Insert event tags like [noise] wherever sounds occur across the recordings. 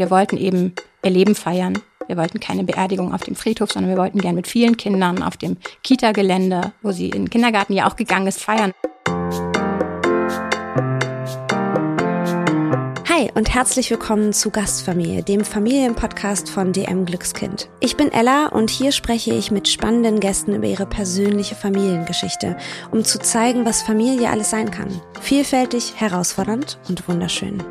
Wir wollten eben ihr Leben feiern. Wir wollten keine Beerdigung auf dem Friedhof, sondern wir wollten gern mit vielen Kindern auf dem Kita-Gelände, wo sie in den Kindergarten ja auch gegangen ist, feiern. Hi und herzlich willkommen zu Gastfamilie, dem Familienpodcast von DM Glückskind. Ich bin Ella und hier spreche ich mit spannenden Gästen über ihre persönliche Familiengeschichte, um zu zeigen, was Familie alles sein kann. Vielfältig, herausfordernd und wunderschön.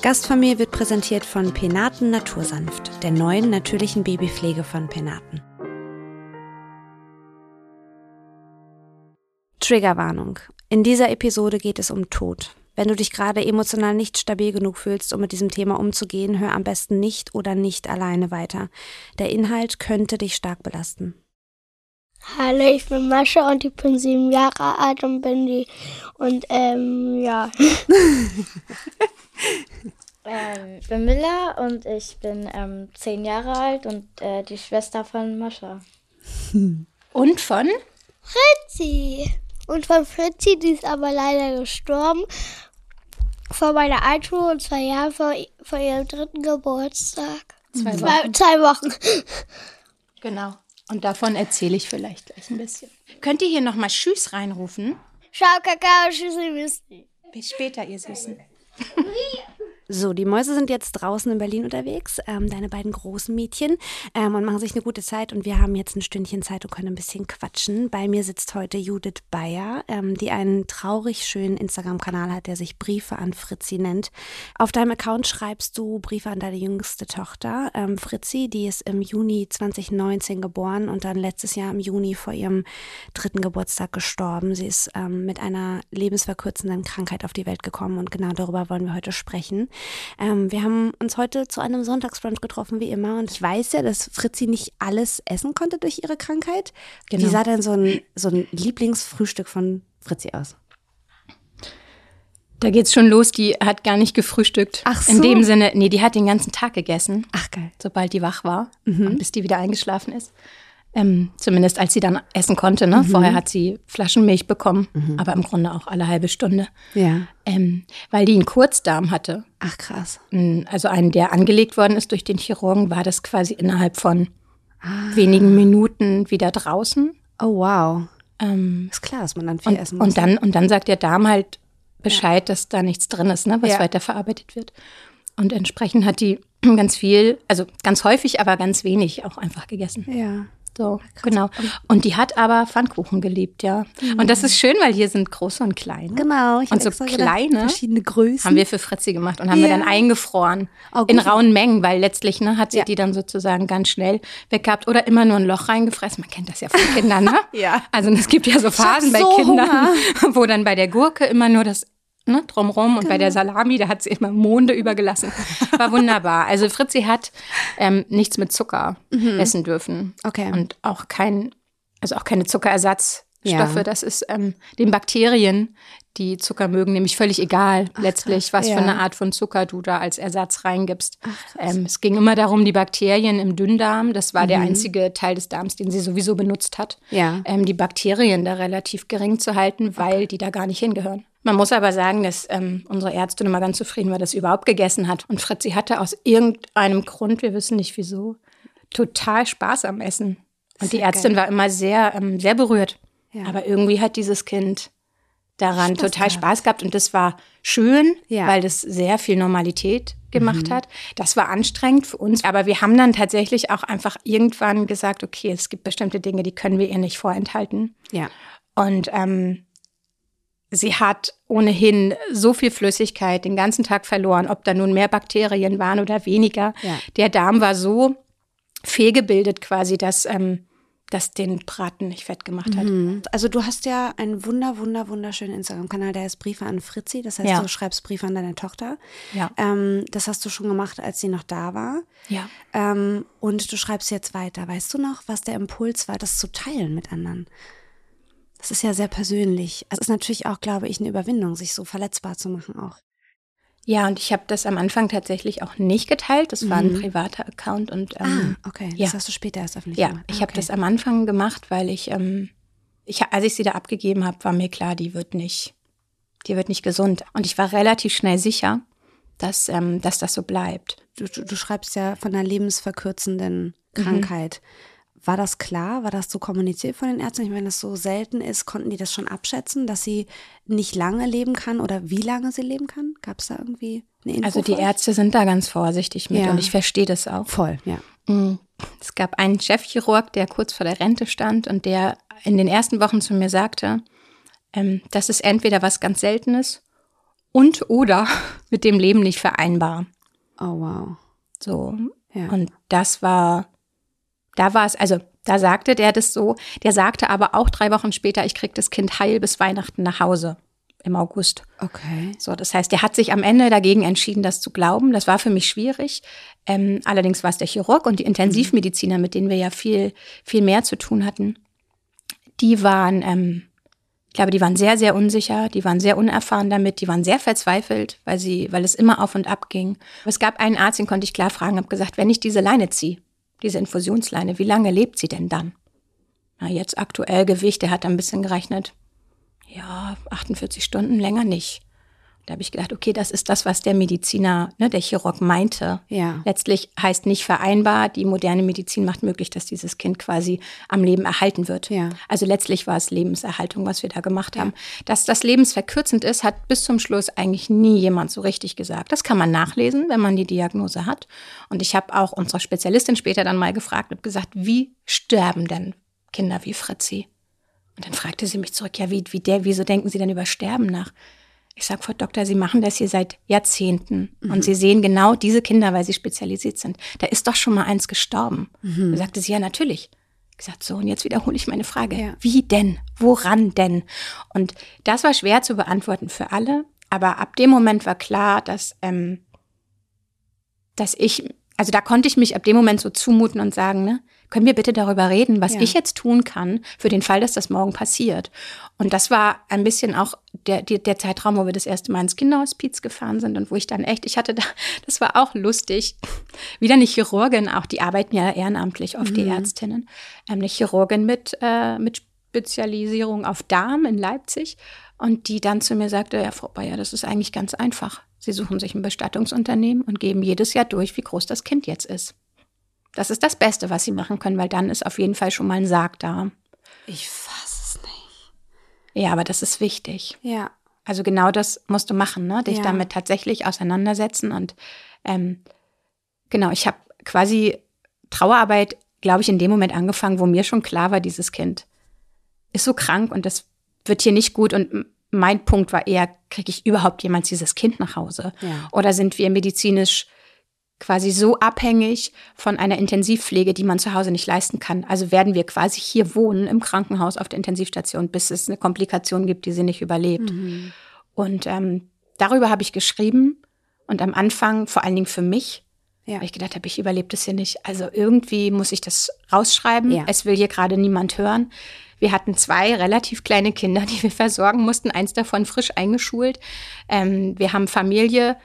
Gastfamilie wird präsentiert von Penaten Natursanft, der neuen natürlichen Babypflege von Penaten. Triggerwarnung. In dieser Episode geht es um Tod. Wenn du dich gerade emotional nicht stabil genug fühlst, um mit diesem Thema umzugehen, hör am besten nicht oder nicht alleine weiter. Der Inhalt könnte dich stark belasten. Hallo, ich bin Mascha und ich bin sieben Jahre alt und bin die und ähm, ja. [laughs] ähm, ich bin Miller und ich bin ähm, zehn Jahre alt und äh, die Schwester von Mascha. [laughs] Und von? Fritzi. Und von Fritzi, die ist aber leider gestorben vor meiner Einschulung und zwei Jahren vor, vor ihrem dritten Geburtstag. Zwei Zwei, Wochen. zwei Wochen. Genau. Und davon erzähle ich vielleicht gleich ein bisschen. Könnt ihr hier nochmal Tschüss reinrufen? Ciao, Kakao, Tschüssi. Bis später, ihr Süßen. [laughs] So, die Mäuse sind jetzt draußen in Berlin unterwegs, ähm, deine beiden großen Mädchen, ähm, und machen sich eine gute Zeit. Und wir haben jetzt ein Stündchen Zeit und können ein bisschen quatschen. Bei mir sitzt heute Judith Bayer, ähm, die einen traurig schönen Instagram-Kanal hat, der sich Briefe an Fritzi nennt. Auf deinem Account schreibst du Briefe an deine jüngste Tochter, ähm, Fritzi, die ist im Juni 2019 geboren und dann letztes Jahr im Juni vor ihrem dritten Geburtstag gestorben. Sie ist ähm, mit einer lebensverkürzenden Krankheit auf die Welt gekommen und genau darüber wollen wir heute sprechen. Ähm, wir haben uns heute zu einem Sonntagsbrunch getroffen, wie immer. Und ich weiß ja, dass Fritzi nicht alles essen konnte durch ihre Krankheit. Genau. Wie sah denn so ein, so ein Lieblingsfrühstück von Fritzi aus? Da geht's schon los, die hat gar nicht gefrühstückt. Ach In so. dem Sinne, nee, die hat den ganzen Tag gegessen, Ach, geil. sobald die wach war und bis die wieder eingeschlafen ist. Ähm, zumindest als sie dann essen konnte. Ne? Vorher hat sie Flaschenmilch bekommen, aber im Grunde auch alle halbe Stunde. Ja. Ähm, weil die einen Kurzdarm hatte. Ach, krass. Mm, Also einen, der angelegt worden ist durch den Chirurgen, war das quasi innerhalb von wenigen Minuten wieder draußen. Oh, wow. Ähm, Ist klar, dass man dann viel und, essen muss. und, dann, und dann sagt der Darm halt Bescheid, dass da nichts drin ist, ne, was Ja. weiterverarbeitet wird. Und entsprechend hat die ganz viel, also ganz häufig, aber ganz wenig auch einfach gegessen. Ja. So, genau. Und die hat aber Pfannkuchen geliebt, ja. Und das ist schön, weil hier sind große und kleine. Genau. Ich Und so kleine Verschiedene Größen. Haben wir für Fritzi gemacht und haben wir Ja. dann eingefroren. Oh, in rauen Mengen, weil letztlich ne, hat sie Ja. die dann sozusagen ganz schnell weggehabt oder immer nur ein Loch reingefressen. Man kennt das ja von [laughs] Kindern, ne? Ja. Also es gibt ja so Phasen bei so Kindern, [laughs] wo dann bei der Gurke immer nur das ne, drumrum und bei der Salami, da hat sie immer Monde übergelassen. War wunderbar. Also Fritzi hat ähm, nichts mit Zucker essen dürfen. Okay. Und auch kein, also auch keine Zuckerersatzstoffe. Ja. Das ist ähm, den Bakterien, die Zucker mögen, nämlich völlig egal letztlich, was ja. für eine Art von Zucker du da als Ersatz reingibst. ähm, es ging immer darum, die Bakterien im Dünndarm, das war der einzige Teil des Darms, den sie sowieso benutzt hat, Ja. ähm, die Bakterien da relativ gering zu halten, weil die da gar nicht hingehören. Man muss aber sagen, dass ähm, unsere Ärztin immer ganz zufrieden war, dass sie überhaupt gegessen hat. Und Fritzi hatte aus irgendeinem Grund, wir wissen nicht wieso, total Spaß am Essen. Und die Sehr Ärztin geil. war immer sehr, ähm, sehr berührt. Ja. Aber irgendwie hat dieses Kind daran Spaß total gehabt. Spaß gehabt. Und das war schön, Ja. Mhm. weil das sehr viel Normalität gemacht hat. Das war anstrengend für uns. Aber wir haben dann tatsächlich auch einfach irgendwann gesagt, okay, es gibt bestimmte Dinge, die können wir ihr nicht vorenthalten. Ja. Und ähm, sie hat ohnehin so viel Flüssigkeit den ganzen Tag verloren, ob da nun mehr Bakterien waren oder weniger. Ja. Der Darm war so fehlgebildet quasi, dass ähm, das den Braten nicht fett gemacht hat. Also du hast ja einen wunder, wunder, wunderschönen Instagram-Kanal, der heißt Briefe an Fritzi. Das heißt, Ja. du schreibst Briefe an deine Tochter. Ja. Ähm, das hast du schon gemacht, als sie noch da war. Ja. Ähm, und du schreibst jetzt weiter. Weißt du noch, was der Impuls war, das zu teilen mit anderen? Das ist ja sehr persönlich. Es ist natürlich auch, glaube ich, eine Überwindung, sich so verletzbar zu machen auch. Ja, und ich habe das am Anfang tatsächlich auch nicht geteilt. Das war ein privater Account und ähm, ah, okay. Das ja. hast du später erst öffentlich ja, gemacht. ich Ah, habe okay. das am Anfang gemacht, weil ich, ähm, ich, als ich sie da abgegeben habe, war mir klar, die wird nicht, die wird nicht gesund. Und ich war relativ schnell sicher, dass, ähm, dass das so bleibt. du, du schreibst ja von einer lebensverkürzenden Krankheit. War das klar? War das so kommuniziert von den Ärzten? Ich meine, wenn das so selten ist, konnten die das schon abschätzen, dass sie nicht lange leben kann oder wie lange sie leben kann? Gab es da irgendwie eine Info? Also die? Ärzte sind da ganz vorsichtig mit Ja. und ich verstehe das auch. Voll, ja. Mm. Es gab einen Chefchirurg, der kurz vor der Rente stand und der in den ersten Wochen zu mir sagte, ähm, das ist entweder was ganz Seltenes und oder [laughs] mit dem Leben nicht vereinbar. Oh, wow. So. Ja. Und das war, da war es, also da sagte der das so, der sagte aber auch drei Wochen später, ich krieg das Kind heil bis Weihnachten nach Hause im August. Okay. So, das heißt, er hat sich am Ende dagegen entschieden, das zu glauben. Das war für mich schwierig. Ähm, allerdings war es der Chirurg und die Intensivmediziner, mit denen wir ja viel, viel mehr zu tun hatten. Die waren, ähm, ich glaube, die waren sehr, sehr unsicher, die waren sehr unerfahren damit, die waren sehr verzweifelt, weil sie, weil es immer auf und ab ging. Es gab einen Arzt, den konnte ich klar fragen, habe gesagt, wenn ich diese Leine ziehe, diese Infusionsleine, wie lange lebt sie denn dann? Na, jetzt aktuell Gewicht, der hat ein bisschen gerechnet. Ja, 48 Stunden länger nicht. Da habe ich gedacht, okay, das ist das, was der Mediziner, ne, der Chirurg meinte. Ja. Letztlich heißt nicht vereinbar, die moderne Medizin macht möglich, dass dieses Kind quasi am Leben erhalten wird. Ja. Also letztlich war es Lebenserhaltung, was wir da gemacht haben. Dass das lebensverkürzend ist, hat bis zum Schluss eigentlich nie jemand so richtig gesagt. Das kann man nachlesen, wenn man die Diagnose hat. Und ich habe auch unsere Spezialistin später dann mal gefragt und gesagt, wie sterben denn Kinder wie Fritzi? Und dann fragte sie mich zurück, ja, wie, wie der, wieso denken Sie denn über Sterben nach? Ich sage, Frau Doktor, Sie machen das hier seit Jahrzehnten und Sie sehen genau diese Kinder, weil sie spezialisiert sind. Da ist doch schon mal eins gestorben. Da sagte sie, ja, natürlich. Ich gesagt, so, und jetzt wiederhole ich meine Frage. Ja. Wie denn? Woran denn? Und das war schwer zu beantworten für alle, aber ab dem Moment war klar, dass, ähm, dass ich, also da konnte ich mich ab dem Moment so zumuten und sagen, ne, können wir bitte darüber reden, was Ja. ich jetzt tun kann für den Fall, dass das morgen passiert. Und das war ein bisschen auch der, der, der Zeitraum, wo wir das erste Mal ins Kinderhospiz gefahren sind und wo ich dann echt, ich hatte da, [laughs] das war auch lustig, wieder eine Chirurgin, auch die arbeiten ja ehrenamtlich, oft die Ärztinnen, ähm, eine Chirurgin mit, äh, mit Spezialisierung auf Darm in Leipzig und die dann zu mir sagte, ja, Frau Bayer, das ist eigentlich ganz einfach. Sie suchen sich ein Bestattungsunternehmen und geben jedes Jahr durch, wie groß das Kind jetzt ist. Das ist das Beste, was sie machen können, weil dann ist auf jeden Fall schon mal ein Sarg da. Ich fasse es nicht. Ja, aber das ist wichtig. Ja. Also genau das musst du machen, ne? dich Ja. damit tatsächlich auseinandersetzen. Und ähm, genau, ich habe quasi Trauerarbeit, glaube ich, in dem Moment angefangen, wo mir schon klar war, dieses Kind ist so krank und das wird hier nicht gut. Und mein Punkt war eher, kriege ich überhaupt jemals dieses Kind nach Hause? Ja. Oder sind wir medizinisch quasi so abhängig von einer Intensivpflege, die man zu Hause nicht leisten kann. Also werden wir quasi hier wohnen im Krankenhaus auf der Intensivstation, bis es eine Komplikation gibt, die sie nicht überlebt. Und ähm, darüber habe ich geschrieben und am Anfang vor allen Dingen für mich, Ja. weil ich gedacht habe, ich überlebe das hier nicht. Also irgendwie muss ich das rausschreiben. Ja. Es will hier gerade niemand hören. Wir hatten zwei relativ kleine Kinder, [laughs] die wir versorgen mussten. Eins davon frisch eingeschult. Ähm, wir haben Familie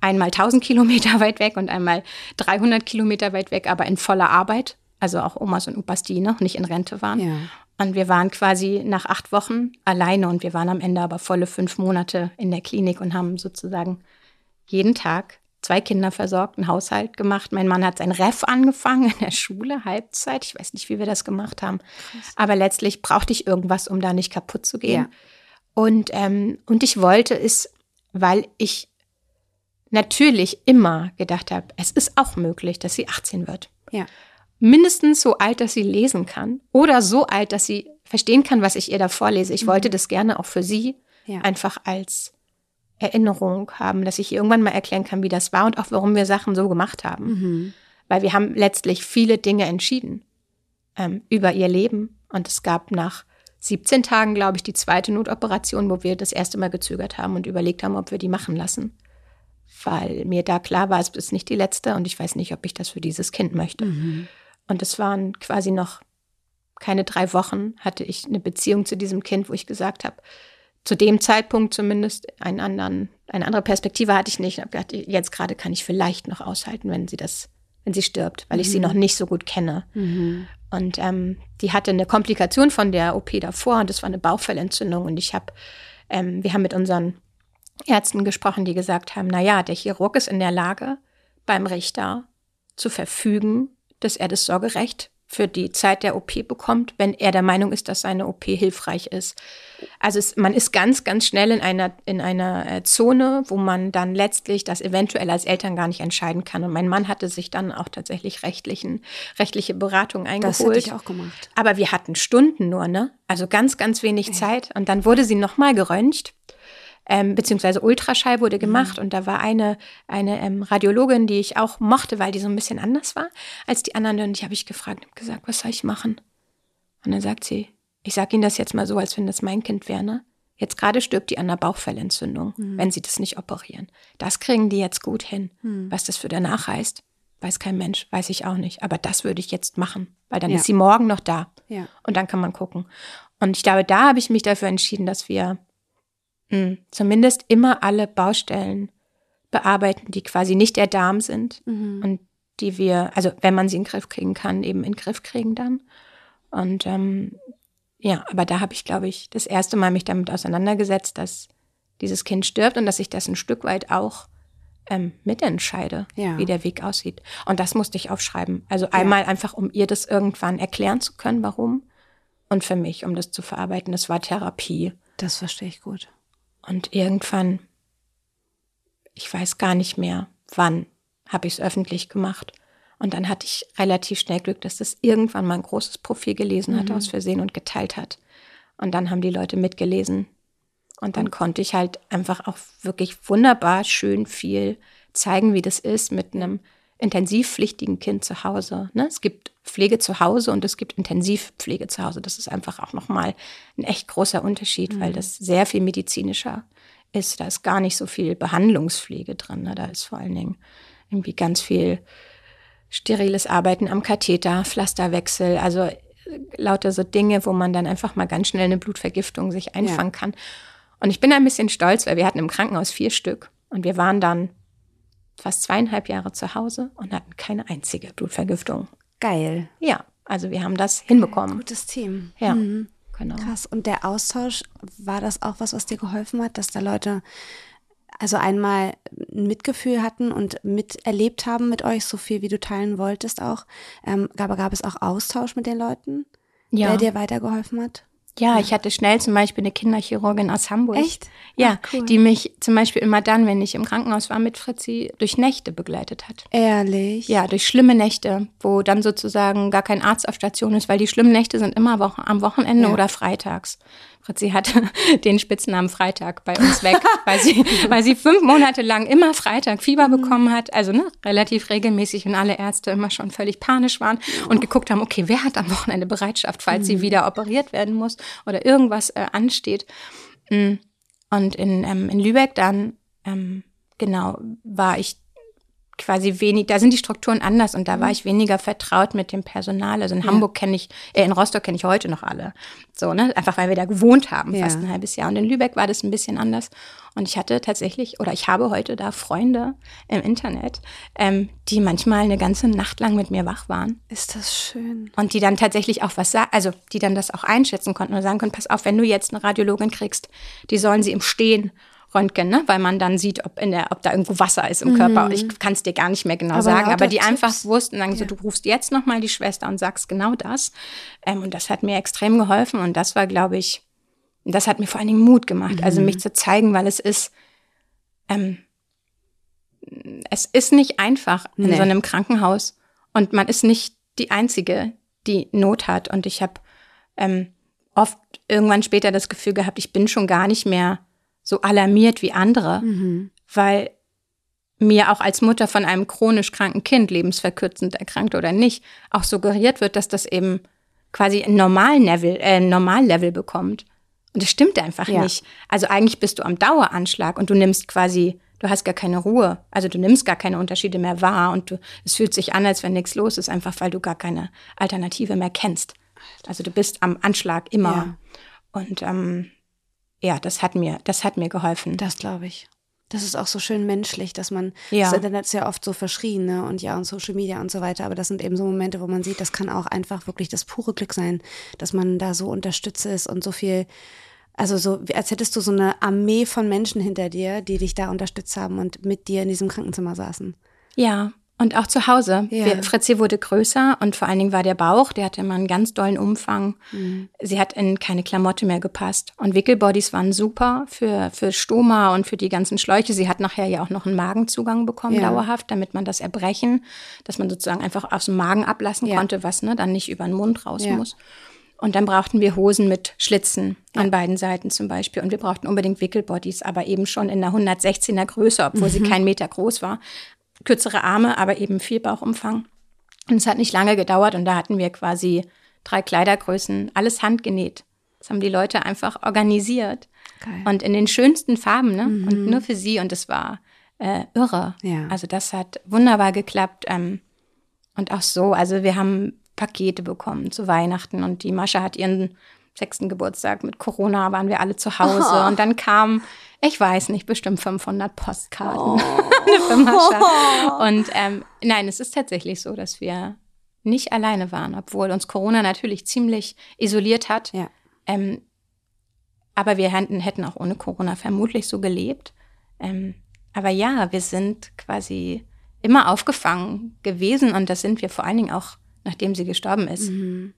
einmal 1000 Kilometer weit weg und einmal 300 Kilometer weit weg, aber in voller Arbeit. Also auch Omas und Opas, die noch nicht in Rente waren. Ja. Und wir waren quasi nach acht Wochen alleine und wir waren am Ende aber volle fünf Monate in der Klinik und haben sozusagen jeden Tag zwei Kinder versorgt, einen Haushalt gemacht. Mein Mann hat sein Ref angefangen in der Schule, Halbzeit. Ich weiß nicht, wie wir das gemacht haben. Aber letztlich brauchte ich irgendwas, um da nicht kaputt zu gehen. Ja. Und, ähm, und ich wollte es, weil ich natürlich immer gedacht habe, es ist auch möglich, dass sie 18 wird Ja. mindestens so alt, dass sie lesen kann oder so alt, dass sie verstehen kann, was ich ihr da vorlese. Ich wollte das gerne auch für sie Ja. einfach als Erinnerung haben, dass ich ihr irgendwann mal erklären kann, wie das war und auch warum wir Sachen so gemacht haben. Mhm. Weil wir haben letztlich viele Dinge entschieden ähm, über ihr Leben. Und es gab nach 17 Tagen, glaube ich, die zweite Notoperation, wo wir das erste Mal gezögert haben und überlegt haben, ob wir die machen lassen. Weil mir da klar war, es ist nicht die letzte und ich weiß nicht, ob ich das für dieses Kind möchte. Und es waren quasi noch keine drei Wochen, hatte ich eine Beziehung zu diesem Kind, wo ich gesagt habe, zu dem Zeitpunkt zumindest einen anderen, eine andere Perspektive hatte ich nicht. Ich habe gedacht, jetzt gerade kann ich vielleicht noch aushalten, wenn sie das, wenn sie stirbt, weil ich sie noch nicht so gut kenne. Und ähm, die hatte eine Komplikation von der OP davor und das war eine Bauchfellentzündung. Und ich habe, ähm, wir haben mit unseren Ärzten gesprochen, die gesagt haben, na ja, der Chirurg ist in der Lage, beim Richter zu verfügen, dass er das Sorgerecht für die Zeit der OP bekommt, wenn er der Meinung ist, dass seine OP hilfreich ist. Also es, man ist ganz, ganz schnell in einer, in einer äh, Zone, wo man dann letztlich das eventuell als Eltern gar nicht entscheiden kann. Und mein Mann hatte sich dann auch tatsächlich rechtlichen, rechtliche Beratung eingeholt. Das hätte ich auch gemacht. Aber wir hatten Stunden nur, ne? Also ganz, ganz wenig Zeit. Und dann wurde sie nochmal geröntgt ähm, beziehungsweise Ultraschall wurde gemacht mhm. und da war eine, eine ähm, Radiologin, die ich auch mochte, weil die so ein bisschen anders war als die anderen und die habe ich gefragt und gesagt, was soll ich machen? Und dann sagt sie, ich sage Ihnen das jetzt mal so, als wenn das mein Kind wäre, ne? Jetzt gerade stirbt die an einer Bauchfellentzündung, mhm. wenn sie das nicht operieren. Das kriegen die jetzt gut hin. Mhm. Was das für danach heißt, weiß kein Mensch, weiß ich auch nicht. Aber das würde ich jetzt machen, weil dann ja. ist sie morgen noch da. Ja. Und dann kann man gucken. Und ich glaube, da habe ich mich dafür entschieden, dass wir mh, zumindest immer alle Baustellen bearbeiten, die quasi nicht der Darm sind mhm. und die wir, also wenn man sie in den Griff kriegen kann, eben in den Griff kriegen dann. Und ähm, ja, aber da habe ich, glaube ich, das erste Mal mich damit auseinandergesetzt, dass dieses Kind stirbt und dass ich das ein Stück weit auch ähm, mitentscheide, ja. wie der Weg aussieht. Und das musste ich aufschreiben. Also einmal ja. einfach, um ihr das irgendwann erklären zu können, warum. Und für mich, um das zu verarbeiten. Das war Therapie. Das verstehe ich gut. Und irgendwann, ich weiß gar nicht mehr, wann habe ich es öffentlich gemacht. Und dann hatte ich relativ schnell Glück, dass das irgendwann mal ein großes Profil gelesen hat mhm. aus Versehen und geteilt hat. Und dann haben die Leute mitgelesen. Und dann konnte ich halt einfach auch wirklich wunderbar schön viel zeigen, wie das ist mit einem intensivpflichtigen Kind zu Hause. Ne? Es gibt Pflege zu Hause und es gibt Intensivpflege zu Hause. Das ist einfach auch nochmal ein echt großer Unterschied, mhm. weil das sehr viel medizinischer ist. Da ist gar nicht so viel Behandlungspflege drin. Ne? Da ist vor allen Dingen irgendwie ganz viel steriles Arbeiten am Katheter, Pflasterwechsel, also äh, lauter so Dinge, wo man dann einfach mal ganz schnell eine Blutvergiftung sich einfangen ja. kann. Und ich bin ein bisschen stolz, weil wir hatten im Krankenhaus vier Stück und wir waren dann fast zweieinhalb Jahre zu Hause und hatten keine einzige Blutvergiftung. Geil. Ja, also wir haben das hinbekommen. Gutes Team. Ja, mhm. genau. Krass. Und der Austausch, war das auch was, was dir geholfen hat, dass da Leute also einmal ein Mitgefühl hatten und miterlebt haben mit euch, so viel wie du teilen wolltest auch. Ähm, aber gab es auch Austausch mit den Leuten, ja. der dir weitergeholfen hat? Ja, ich hatte schnell zum Beispiel eine Kinderchirurgin aus Hamburg. Echt? Ja, Ach, cool. die mich zum Beispiel immer dann, wenn ich im Krankenhaus war mit Fritzi, durch Nächte begleitet hat. Ehrlich? Ja, durch schlimme Nächte, wo dann sozusagen gar kein Arzt auf Station ist, weil die schlimmen Nächte sind immer am Wochenende ja. oder freitags. Fritzi hatte [laughs] den Spitznamen Freitag bei uns weg, [laughs] weil sie, weil sie fünf Monate lang immer Freitag Fieber mhm. bekommen hat, also ne, relativ regelmäßig und alle Ärzte immer schon völlig panisch waren und geguckt haben, okay, wer hat am Wochenende Bereitschaft, falls sie mhm. wieder operiert werden muss oder irgendwas äh, ansteht. Mm. Und in, ähm, in Lübeck dann, ähm, genau, war ich quasi wenig, da sind die Strukturen anders und da war mhm. ich weniger vertraut mit dem Personal. Also in ja. Hamburg kenne ich, äh, in Rostock kenne ich heute noch alle. So, ne? Einfach weil wir da gewohnt haben, ja. fast ein halbes Jahr. Und in Lübeck war das ein bisschen anders. Und ich hatte tatsächlich, oder ich habe heute da Freunde im Internet, ähm, die manchmal eine ganze Nacht lang mit mir wach waren. Ist das schön. Und die dann tatsächlich auch was sagen, also die dann das auch einschätzen konnten und sagen konnten, pass auf, wenn du jetzt eine Radiologin kriegst, die sollen sie im Stehen Röntgen, ne? weil man dann sieht, ob, in der, ob da irgendwo Wasser ist im mhm. Körper. Ich kann es dir gar nicht mehr genau aber sagen, aber die Tipps. einfach wussten, sagen ja. so, du rufst jetzt nochmal die Schwester und sagst genau das. Ähm, und das hat mir extrem geholfen und das war, glaube ich, das hat mir vor allen Dingen Mut gemacht, mhm. also mich zu zeigen, weil es ist, ähm, es ist nicht einfach in nee. so einem Krankenhaus und man ist nicht die Einzige, die Not hat. Und ich habe ähm, oft irgendwann später das Gefühl gehabt, ich bin schon gar nicht mehr so alarmiert wie andere, mhm. weil mir auch als Mutter von einem chronisch kranken Kind, lebensverkürzend erkrankt oder nicht, auch suggeriert wird, dass das eben quasi ein Normallevel, äh, Normallevel bekommt. Und das stimmt einfach ja. nicht. Also eigentlich bist du am Daueranschlag und du nimmst quasi, du hast gar keine Ruhe. Also du nimmst gar keine Unterschiede mehr wahr und du, es fühlt sich an, als wenn nichts los ist, einfach weil du gar keine Alternative mehr kennst. Also du bist am Anschlag immer. Ja. Und ähm, ja, das hat mir, das hat mir geholfen. Das glaube ich. Das ist auch so schön menschlich, dass man, ja. das Internet ist ja oft so verschrien, ne? Und ja, und Social Media und so weiter, aber das sind eben so Momente, wo man sieht, das kann auch einfach wirklich das pure Glück sein, dass man da so unterstützt ist und so viel, also so, als hättest du so eine Armee von Menschen hinter dir, die dich da unterstützt haben und mit dir in diesem Krankenzimmer saßen. Ja, Und auch zu Hause. Ja. Wir, Fritzi wurde größer und vor allen Dingen war der Bauch, der hatte immer einen ganz dollen Umfang. Mhm. Sie hat in keine Klamotte mehr gepasst. Und Wickelbodies waren super für, für Stoma und für die ganzen Schläuche. Sie hat nachher ja auch noch einen Magenzugang bekommen, Ja. dauerhaft, damit man das Erbrechen, dass man sozusagen einfach aus dem Magen ablassen Ja. konnte, was ne, dann nicht über den Mund raus Ja. muss. Und dann brauchten wir Hosen mit Schlitzen an beiden Seiten zum Beispiel. Und wir brauchten unbedingt Wickelbodies, aber eben schon in einer 116er Größe, obwohl Mhm. sie kein Meter groß war. Kürzere Arme, aber eben viel Bauchumfang. Und es hat nicht lange gedauert und da hatten wir quasi drei Kleidergrößen, alles handgenäht. Das haben die Leute einfach organisiert. Geil. Und in den schönsten Farben, ne? Und nur für sie. Und es war äh, irre. Ja. Also das hat wunderbar geklappt. Ähm, und auch so, also wir haben Pakete bekommen zu Weihnachten und die Mascha hat ihren sechsten Geburtstag mit Corona, waren wir alle zu Hause. Und dann kamen, ich weiß nicht, bestimmt 500 Postkarten [laughs] für Mascha. [laughs] Und ähm, nein, es ist tatsächlich so, dass wir nicht alleine waren, obwohl uns Corona natürlich ziemlich isoliert hat. Ja. Ähm, aber wir hätten, hätten auch ohne Corona vermutlich so gelebt. Ähm, aber ja, wir sind quasi immer aufgefangen gewesen und das sind wir vor allen Dingen auch, nachdem sie gestorben ist.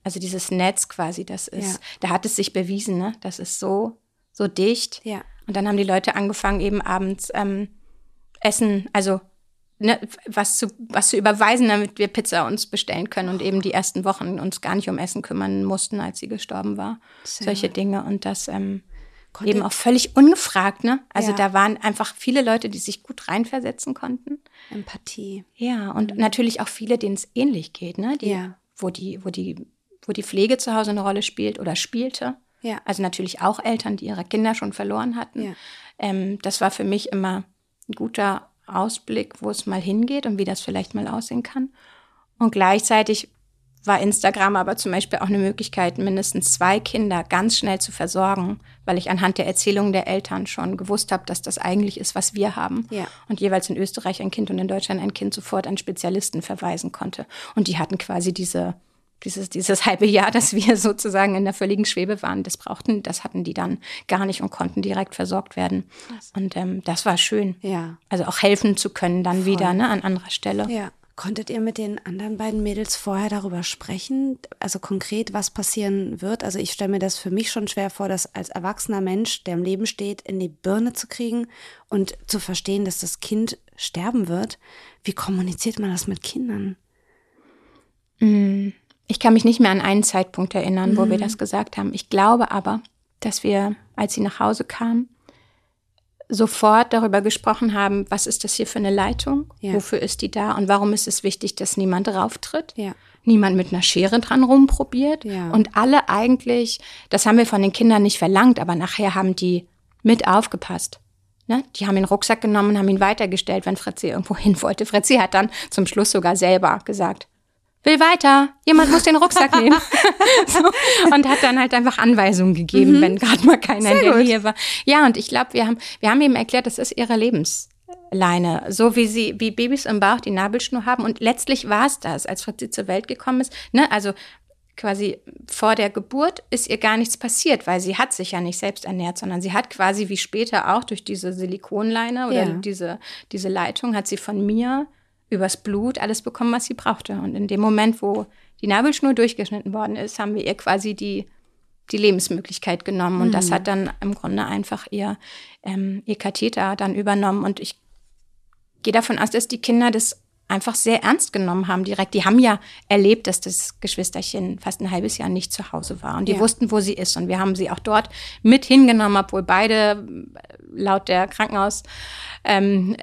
Also dieses Netz quasi, das ist, Mhm. Ja. da hat es sich bewiesen, ne? Das ist so, so dicht. Ja. Und dann haben die Leute angefangen, eben abends ähm, Essen, also ne, was, zu, was zu überweisen, damit wir Pizza uns bestellen können und eben die ersten Wochen uns gar nicht um Essen kümmern mussten, als sie gestorben war. Sehr Solche Dinge und das ähm, Konntet- eben auch völlig ungefragt, ne? Also Ja. da waren einfach viele Leute, die sich gut reinversetzen konnten. Empathie. Ja, und natürlich auch viele, denen es ähnlich geht, ne? Die, Ja. wo die, wo die, wo die Pflege zu Hause eine Rolle spielt oder spielte. Ja. Also natürlich auch Eltern, die ihre Kinder schon verloren hatten. Ja. Ähm, das war für mich immer ein guter Ausblick, wo es mal hingeht und wie das vielleicht mal aussehen kann. Und gleichzeitig war Instagram aber zum Beispiel auch eine Möglichkeit, mindestens zwei Kinder ganz schnell zu versorgen, weil ich anhand der Erzählungen der Eltern schon gewusst habe, dass das eigentlich ist, was wir haben. Ja. Und jeweils in Österreich ein Kind und in Deutschland ein Kind sofort an Spezialisten verweisen konnte. Und die hatten quasi diese, dieses, dieses [laughs] halbe Jahr, dass wir sozusagen in der völligen Schwebe waren, das brauchten, das hatten die dann gar nicht und konnten direkt versorgt werden. Und ähm, das war schön. Ja. Also auch helfen zu können dann wieder ne, an anderer Stelle. Ja. Konntet ihr mit den anderen beiden Mädels vorher darüber sprechen? Also konkret, was passieren wird? Also ich stelle mir das für mich schon schwer vor, das als erwachsener Mensch, der im Leben steht, in die Birne zu kriegen und zu verstehen, dass das Kind sterben wird. Wie kommuniziert man das mit Kindern? Ich kann mich nicht mehr an einen Zeitpunkt erinnern, wo wir Mhm. das gesagt haben. Ich glaube aber, dass wir, als sie nach Hause kam, sofort darüber gesprochen haben, was ist das hier für eine Leitung? Ja. Wofür ist die da? Und warum ist es wichtig, dass niemand drauftritt? Ja. Niemand mit einer Schere dran rumprobiert. Ja. Und alle eigentlich, das haben wir von den Kindern nicht verlangt, aber nachher haben die mit aufgepasst. Ne? Die haben den Rucksack genommen und haben ihn weitergestellt, wenn Fritzi irgendwo [laughs] hin wollte. Fritzi hat dann zum Schluss sogar selber gesagt, will weiter, jemand muss den Rucksack nehmen. [laughs] so, und hat dann halt einfach Anweisungen gegeben, wenn gerade mal keiner in der Nähe war. Ja, und ich glaube, wir haben, wir haben eben erklärt, das ist ihre Lebensleine. So wie sie, wie Babys im Bauch die Nabelschnur haben. Und letztlich war es das, als Fritzi zur Welt gekommen ist. Ne? Also quasi vor der Geburt ist ihr gar nichts passiert, weil sie hat sich ja nicht selbst ernährt, sondern sie hat quasi wie später auch durch diese Silikonleine oder Ja. diese, diese Leitung hat sie von mir übers Blut alles bekommen, was sie brauchte. Und in dem Moment, wo die Nabelschnur durchgeschnitten worden ist, haben wir ihr quasi die, die Lebensmöglichkeit genommen. Und das hat dann im Grunde einfach ihr, ähm, ihr Katheter dann übernommen. Und ich gehe davon aus, dass die Kinder das einfach sehr ernst genommen haben direkt. Die haben ja erlebt, dass das Geschwisterchen fast ein halbes Jahr nicht zu Hause war. Und die Ja. wussten, wo sie ist. Und wir haben sie auch dort mit hingenommen, obwohl beide äh, laut der Krankenhaus ähm,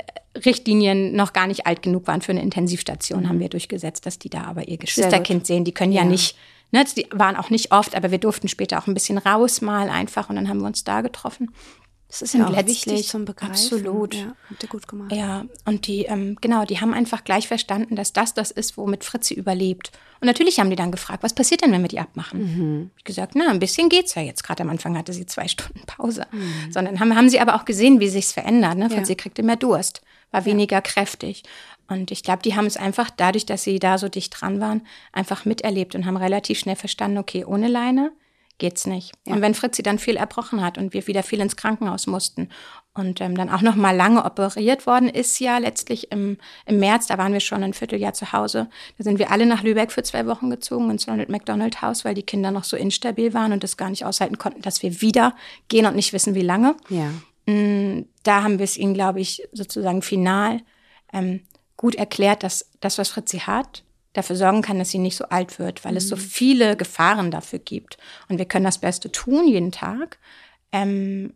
noch gar nicht alt genug waren für eine Intensivstation, haben wir durchgesetzt, dass die da aber ihr Geschwisterkind sehen. Die können ja, Ja. nicht, ne, die waren auch nicht oft, aber wir durften später auch ein bisschen raus mal einfach und dann haben wir uns da getroffen. Das ist ja auch wichtig zum Begreifen. absolut. Ja, habt ihr gut gemacht. Ja, und die, ähm, genau, die haben einfach gleich verstanden, dass das das ist, womit Fritzi überlebt. Und natürlich haben die dann gefragt, was passiert denn, wenn wir die abmachen? Mhm. Ich gesagt, na, ein bisschen geht's ja jetzt. Gerade am Anfang hatte sie zwei [laughs] Stunden Pause. Mhm. Sondern haben, haben sie aber auch gesehen, wie sich's verändert. Ne? Ja. Fritzi kriegte mehr Durst, war weniger kräftig. Und ich glaube, die haben es einfach dadurch, dass sie da so dicht dran waren, einfach miterlebt und haben relativ schnell verstanden, okay, ohne Leine geht's nicht. Ja. Und wenn Fritzi dann viel erbrochen hat und wir wieder viel ins Krankenhaus mussten und ähm, dann auch noch mal lange operiert worden ist, ja letztlich im, im März, da waren wir schon ein Vierteljahr zu Hause. Da sind wir alle nach Lübeck für zwei Wochen gezogen ins Ronald McDonald Haus, weil die Kinder noch so instabil waren und das gar nicht aushalten konnten, dass wir wieder gehen und nicht wissen, wie lange. Ja. Mm, da haben wir es ihnen, glaube ich, sozusagen final ähm, gut erklärt, dass das, was Fritzi hat, dafür sorgen kann, dass sie nicht so alt wird, weil mhm. es so mhm. viele Gefahren dafür gibt. Und wir können das Beste tun jeden Tag. Ähm,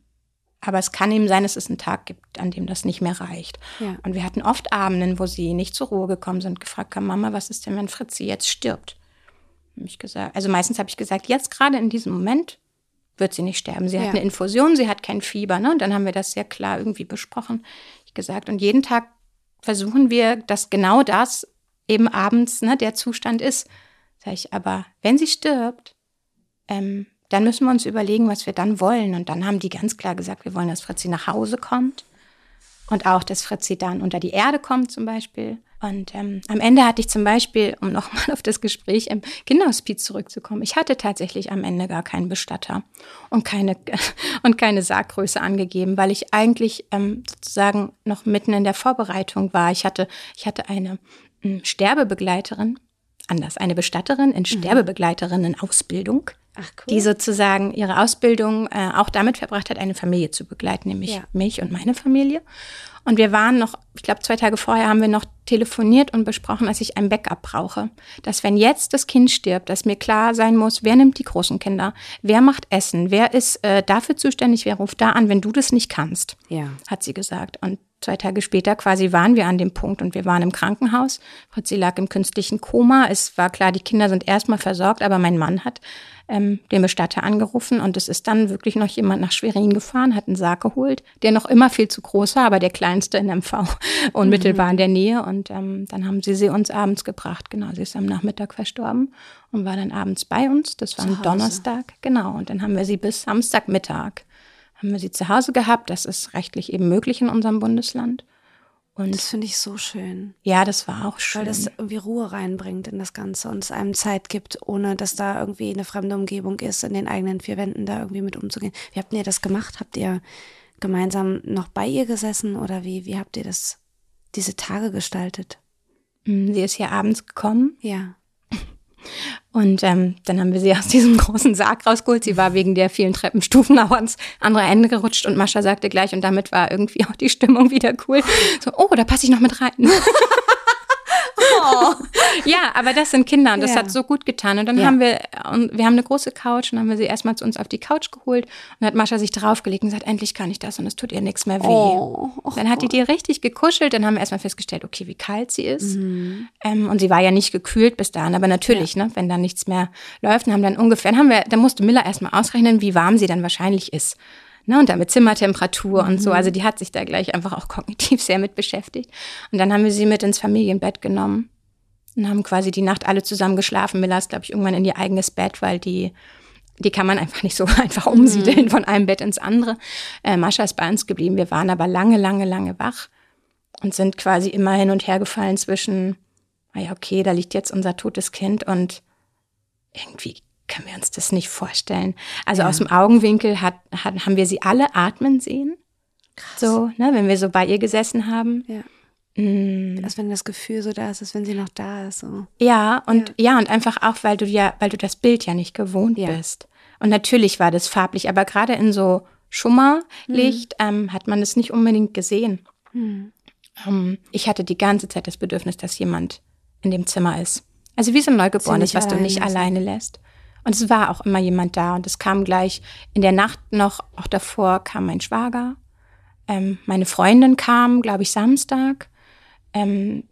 aber es kann eben sein, dass es einen Tag gibt, an dem das nicht mehr reicht. Ja. Und wir hatten oft Abenden, wo sie nicht zur Ruhe gekommen sind, gefragt haben, Mama, was ist denn, wenn Fritzi jetzt stirbt? ich gesagt, also meistens habe ich gesagt, jetzt gerade in diesem Moment wird sie nicht sterben. Sie ja. hat eine Infusion, sie hat kein Fieber. Ne? Und dann haben wir das sehr klar irgendwie besprochen. Ich gesagt, und jeden Tag versuchen wir, dass genau das eben abends ne, der Zustand ist. Sag ich, aber wenn sie stirbt, ähm, dann müssen wir uns überlegen, was wir dann wollen. Und dann haben die ganz klar gesagt, wir wollen, dass Fritzi nach Hause kommt und auch, dass Fritzi dann unter die Erde kommt zum Beispiel. Und ähm, am Ende hatte ich zum Beispiel, um nochmal auf das Gespräch im Kinderhospiz zurückzukommen, ich hatte tatsächlich am Ende gar keinen Bestatter und keine, [laughs] und keine Sarggröße angegeben, weil ich eigentlich ähm, sozusagen noch mitten in der Vorbereitung war. Ich hatte, ich hatte eine Sterbebegleiterin, anders, eine Bestatterin in mhm. Sterbebegleiterinnen-Ausbildung, cool. die sozusagen ihre Ausbildung äh, auch damit verbracht hat, eine Familie zu begleiten, nämlich ja. mich und meine Familie. Und wir waren noch, ich glaube, zwei Tage vorher haben wir noch telefoniert und besprochen, dass ich ein Backup brauche. Dass wenn jetzt das Kind stirbt, dass mir klar sein muss, wer nimmt die großen Kinder, wer macht Essen, wer ist äh, dafür zuständig, wer ruft da an, wenn du das nicht kannst, ja. hat sie gesagt. Und zwei Tage später quasi waren wir an dem Punkt und wir waren im Krankenhaus. Fritzi lag im künstlichen Koma. Es war klar, die Kinder sind erstmal versorgt, aber mein Mann hat ähm, den Bestatter angerufen und es ist dann wirklich noch jemand nach Schwerin gefahren, hat einen Sarg geholt, der noch immer viel zu groß war, aber der kleinste in MV [laughs] unmittelbar mhm. in der Nähe. Und ähm, dann haben sie sie uns abends gebracht. Genau, sie ist am Nachmittag verstorben und war dann abends bei uns. Das war ein Donnerstag, genau. Und dann haben wir sie bis Samstagmittag haben wir sie zu Hause gehabt. Das ist rechtlich eben möglich in unserem Bundesland. Und das finde ich so schön. Ja, das war auch schön. Weil das irgendwie Ruhe reinbringt in das Ganze und es einem Zeit gibt, ohne dass da irgendwie eine fremde Umgebung ist, in den eigenen vier Wänden da irgendwie mit umzugehen. Wie habt ihr das gemacht? Habt ihr gemeinsam noch bei ihr gesessen oder wie, wie habt ihr das, diese Tage gestaltet? Hm, sie ist hier abends gekommen. Ja. Und ähm, dann haben wir sie [laughs] aus diesem großen Sarg rausgeholt. Sie war wegen der vielen Treppenstufen auch ans andere Ende gerutscht und Mascha sagte gleich, und damit war irgendwie auch die Stimmung wieder cool. So, oh, da passe ich noch mit rein. [laughs] Oh. Ja, aber das sind Kinder und das ja. hat so gut getan. Und dann ja. haben wir, und wir haben eine große Couch und haben wir sie erstmal zu uns auf die Couch geholt und hat Mascha sich draufgelegt und gesagt, endlich kann ich das und es tut ihr nichts mehr weh. Oh. Dann hat die dir richtig gekuschelt, dann haben wir erstmal festgestellt, okay, wie kalt sie ist. Mhm. Ähm, und sie war ja nicht gekühlt bis dahin, aber natürlich, ja. ne, wenn da nichts mehr läuft, dann haben dann ungefähr, dann haben wir, dann musste Miller erstmal ausrechnen, wie warm sie dann wahrscheinlich ist. Ne, und dann mit Zimmertemperatur mhm. und so. Mhm. Also die hat sich da gleich einfach auch kognitiv [laughs] sehr mit beschäftigt. Und dann haben wir sie mit ins Familienbett genommen und haben quasi die Nacht alle zusammen geschlafen. Miller ist, glaube ich, irgendwann in ihr eigenes Bett, weil die, die kann man einfach nicht so [laughs] einfach umsiedeln mhm. von einem Bett ins andere. Äh, Mascha ist bei uns geblieben. Wir waren aber lange, lange, lange wach und sind quasi immer hin und her gefallen zwischen, naja, ah okay, da liegt jetzt unser totes Kind und irgendwie können wir uns das nicht vorstellen. Also ja. aus dem Augenwinkel hat, hat, haben wir sie alle atmen sehen. Krass. So, ne, wenn wir so bei ihr gesessen haben. Ja. Mm. Als wenn das Gefühl so da ist, als wenn sie noch da ist. So. Ja, und ja. ja. und einfach auch, weil du ja, weil du das Bild ja nicht gewohnt ja. bist. Und natürlich war das farblich, aber gerade in so Schummerlicht mhm. ähm, hat man das nicht unbedingt gesehen. Mhm. Ähm, ich hatte die ganze Zeit das Bedürfnis, dass jemand in dem Zimmer ist. Also wie so ein Neugeborenes, was du nicht alleine lässt. Und es war auch immer jemand da. Und es kam gleich in der Nacht noch, auch davor kam mein Schwager. Ähm, meine Freundin kam, glaube ich, Samstag. Ähm,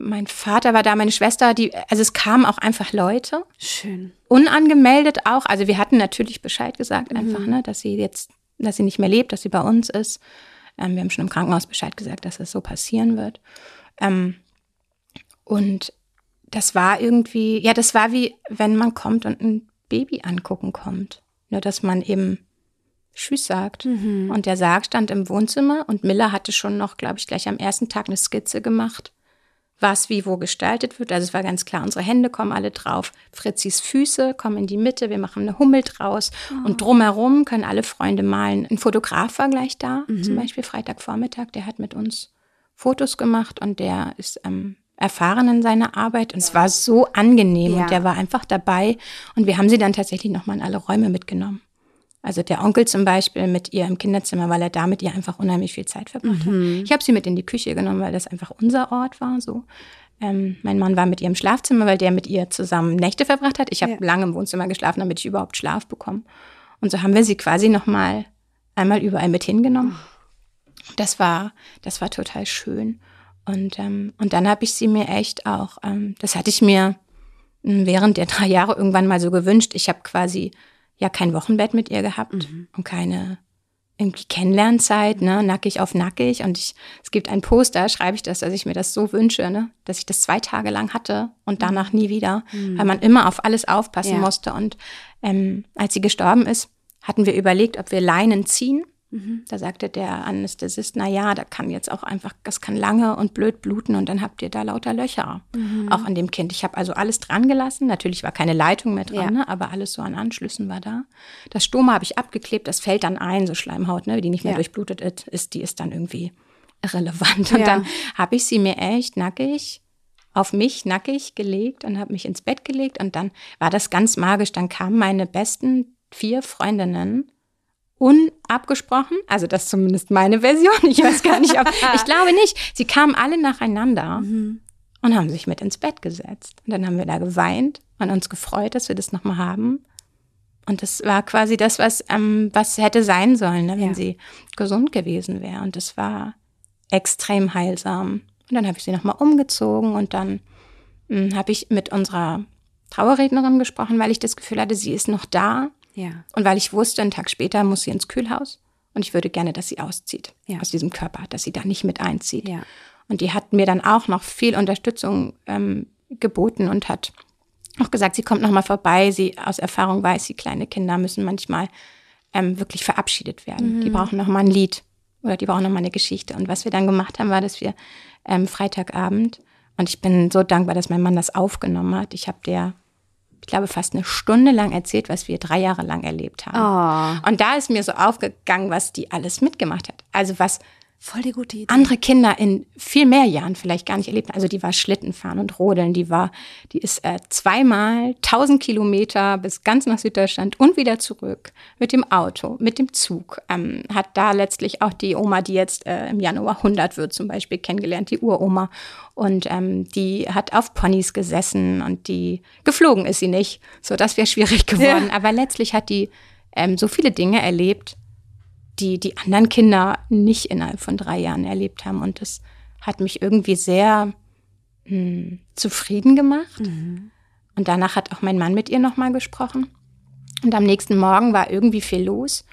mein Vater war da, meine Schwester, die, also es kamen auch einfach Leute. Schön. Unangemeldet auch. Also wir hatten natürlich Bescheid gesagt, einfach, mhm. ne, dass sie jetzt, dass sie nicht mehr lebt, dass sie bei uns ist. Ähm, wir haben schon im Krankenhaus Bescheid gesagt, dass es so passieren wird. Ähm, und das war irgendwie, ja, das war wie, wenn man kommt und ein Baby angucken kommt. Nur, dass man eben Tschüss sagt. Mhm. Und der Sarg stand im Wohnzimmer und Miller hatte schon noch, glaube ich, gleich am ersten Tag eine Skizze gemacht was wie wo gestaltet wird. Also es war ganz klar, unsere Hände kommen alle drauf. Fritzis Füße kommen in die Mitte, wir machen eine Hummel draus. Oh. Und drumherum können alle Freunde malen. Ein Fotograf war gleich da, mhm. zum Beispiel Freitagvormittag, der hat mit uns Fotos gemacht und der ist ähm, erfahren in seiner Arbeit. Und es war so angenehm ja. und der war einfach dabei. Und wir haben sie dann tatsächlich nochmal in alle Räume mitgenommen. Also der Onkel zum Beispiel mit ihr im Kinderzimmer, weil er da mit ihr einfach unheimlich viel Zeit verbracht mhm. hat. Ich habe sie mit in die Küche genommen, weil das einfach unser Ort war. So. Ähm, mein Mann war mit ihr im Schlafzimmer, weil der mit ihr zusammen Nächte verbracht hat. Ich habe ja. lange im Wohnzimmer geschlafen, damit ich überhaupt Schlaf bekomme. Und so haben wir sie quasi noch mal einmal überall mit hingenommen. Das war, das war total schön. Und, ähm, und dann habe ich sie mir echt auch, ähm, das hatte ich mir hm, während der drei Jahre irgendwann mal so gewünscht. Ich habe quasi ja kein Wochenbett mit ihr gehabt mhm. und keine irgendwie Kennenlernzeit, ne, nackig auf nackig. Und ich, es gibt ein Poster, schreibe ich das, dass ich mir das so wünsche, ne, dass ich das zwei Tage lang hatte und danach nie wieder, mhm. weil man immer auf alles aufpassen ja. musste. Und ähm, als sie gestorben ist, hatten wir überlegt, ob wir Leinen ziehen Mhm. Da sagte der Anästhesist, na ja, da kann jetzt auch einfach, das kann lange und blöd bluten und dann habt ihr da lauter Löcher, mhm. auch an dem Kind. Ich habe also alles dran gelassen. Natürlich war keine Leitung mehr dran, ja. ne, aber alles so an Anschlüssen war da. Das Stoma habe ich abgeklebt, das fällt dann ein, so Schleimhaut, ne, die nicht mehr ja. durchblutet ist, die ist dann irgendwie irrelevant. Und ja. dann habe ich sie mir echt nackig auf mich nackig gelegt und habe mich ins Bett gelegt und dann war das ganz magisch. Dann kamen meine besten vier Freundinnen unabgesprochen, also das ist zumindest meine Version. Ich weiß gar nicht, ob, [laughs] ich glaube nicht. Sie kamen alle nacheinander mhm. und haben sich mit ins Bett gesetzt. Und dann haben wir da geweint und uns gefreut, dass wir das nochmal haben. Und das war quasi das, was, ähm, was hätte sein sollen, ne, wenn ja. sie gesund gewesen wäre. Und das war extrem heilsam. Und dann habe ich sie nochmal umgezogen und dann hm, habe ich mit unserer Trauerrednerin gesprochen, weil ich das Gefühl hatte, sie ist noch da ja. Und weil ich wusste, einen Tag später muss sie ins Kühlhaus und ich würde gerne, dass sie auszieht ja. aus diesem Körper, dass sie da nicht mit einzieht. Ja. Und die hat mir dann auch noch viel Unterstützung ähm, geboten und hat auch gesagt, sie kommt noch mal vorbei. Sie aus Erfahrung weiß, die kleine Kinder müssen manchmal ähm, wirklich verabschiedet werden. Mhm. Die brauchen noch mal ein Lied oder die brauchen noch mal eine Geschichte. Und was wir dann gemacht haben, war, dass wir ähm, Freitagabend und ich bin so dankbar, dass mein Mann das aufgenommen hat. Ich habe der ich glaube, fast eine Stunde lang erzählt, was wir drei Jahre lang erlebt haben. Oh. Und da ist mir so aufgegangen, was die alles mitgemacht hat. Also was Voll die gute Idee. Andere Kinder in viel mehr Jahren vielleicht gar nicht erlebt. haben. Also die war Schlittenfahren und Rodeln. Die war, die ist äh, zweimal 1000 Kilometer bis ganz nach Süddeutschland und wieder zurück mit dem Auto, mit dem Zug. Ähm, hat da letztlich auch die Oma, die jetzt äh, im Januar 100 wird zum Beispiel, kennengelernt, die Uroma. Und ähm, die hat auf Ponys gesessen und die geflogen ist sie nicht. So, das wäre schwierig geworden. Ja. Aber letztlich hat die ähm, so viele Dinge erlebt, die die anderen Kinder nicht innerhalb von drei Jahren erlebt haben. Und das hat mich irgendwie sehr mh, hm, zufrieden gemacht. Mhm. Und danach hat auch mein Mann mit ihr nochmal gesprochen. Und am nächsten Morgen war irgendwie viel los.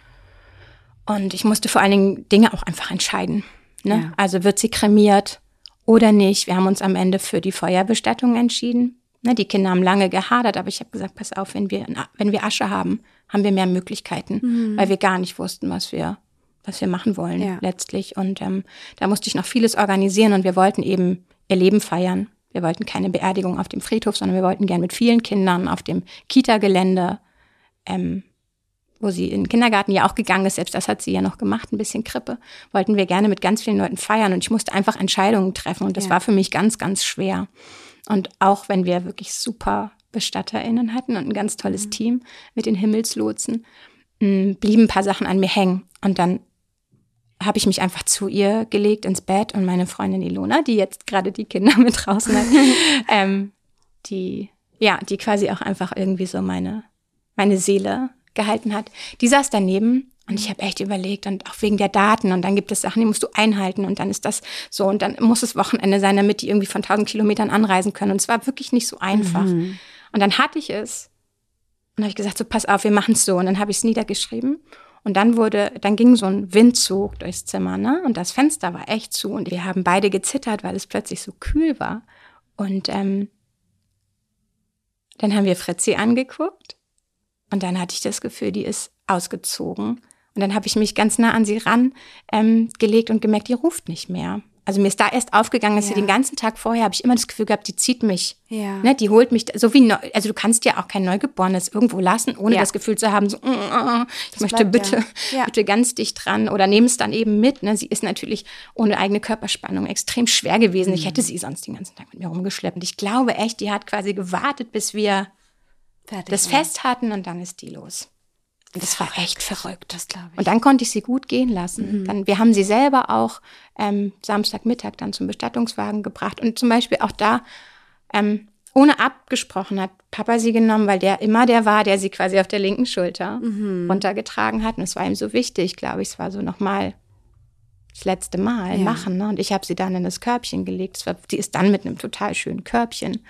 Und ich musste vor allen Dingen Dinge auch einfach entscheiden. Ne? Ja. Also wird sie kremiert oder nicht? Wir haben uns am Ende für die Feuerbestattung entschieden. Ne, die Kinder haben lange gehadert, aber ich habe gesagt, pass auf, wenn wir, wenn wir Asche haben, haben wir mehr Möglichkeiten, mhm. weil wir gar nicht wussten, was wir, was wir machen wollen ja. letztlich. Und ähm, da musste ich noch vieles organisieren und wir wollten eben ihr Leben feiern. Wir wollten keine Beerdigung auf dem Friedhof, sondern wir wollten gern mit vielen Kindern auf dem Kita-Gelände, ähm, wo sie in den Kindergarten ja auch gegangen ist, selbst das hat sie ja noch gemacht, ein bisschen Krippe, wollten wir gerne mit ganz vielen Leuten feiern und ich musste einfach Entscheidungen treffen und das ja. war für mich ganz, ganz schwer. Und auch wenn wir wirklich super BestatterInnen hatten und ein ganz tolles mhm. Team mit den Himmelslotsen, mh, blieben ein paar Sachen an mir hängen. Und dann habe ich mich einfach zu ihr gelegt ins Bett und meine Freundin Ilona, die jetzt gerade die Kinder [laughs] mit draußen hat, [laughs] ähm, die, ja, die quasi auch einfach irgendwie so meine, meine Seele gehalten hat, die saß daneben und ich habe echt überlegt und auch wegen der Daten und dann gibt es Sachen, die musst du einhalten und dann ist das so und dann muss es Wochenende sein, damit die irgendwie von 1000 Kilometern anreisen können und es war wirklich nicht so einfach. Mhm. Und dann hatte ich es und habe ich gesagt, so pass auf, wir machen es so und dann habe ich es niedergeschrieben und dann wurde, dann ging so ein Windzug durchs Zimmer, ne? Und das Fenster war echt zu und wir haben beide gezittert, weil es plötzlich so kühl war. Und ähm, dann haben wir Fritzi angeguckt und dann hatte ich das Gefühl, die ist ausgezogen und dann habe ich mich ganz nah an sie ran ähm, gelegt und gemerkt, die ruft nicht mehr. also mir ist da erst aufgegangen, dass Ja. sie den ganzen Tag vorher, habe ich immer das Gefühl gehabt, die zieht mich. Ja. Ne, die holt mich, so wie, neu, also du kannst ja auch kein Neugeborenes irgendwo lassen, ohne Ja. das Gefühl zu haben, so, mm, mm, mm, ich möchte bleibt bitte, [laughs] ja. Bitte ganz dicht dran oder nehme es dann eben mit. Ne? Sie ist natürlich ohne eigene Körperspannung extrem schwer gewesen. Ich Mhm. hätte sie sonst den ganzen Tag mit mir rumgeschleppt. Und ich glaube echt, die hat quasi gewartet, bis wir Fertig. das. Fest hatten und dann ist die los. Und das war echt verrückt. Das glaube ich. Und dann konnte ich sie gut gehen lassen. Dann, wir haben sie selber auch ähm, Samstagmittag dann zum Bestattungswagen gebracht. Und zum Beispiel auch da, ähm, ohne abgesprochen hat Papa sie genommen, weil der immer der war, der sie quasi auf der linken Schulter runtergetragen hat. Und es war ihm so wichtig, glaube ich. Es war so nochmal das letzte Mal Ja. machen. Ne? Und ich habe sie dann in das Körbchen gelegt. War, sie ist dann mit einem total schönen Körbchen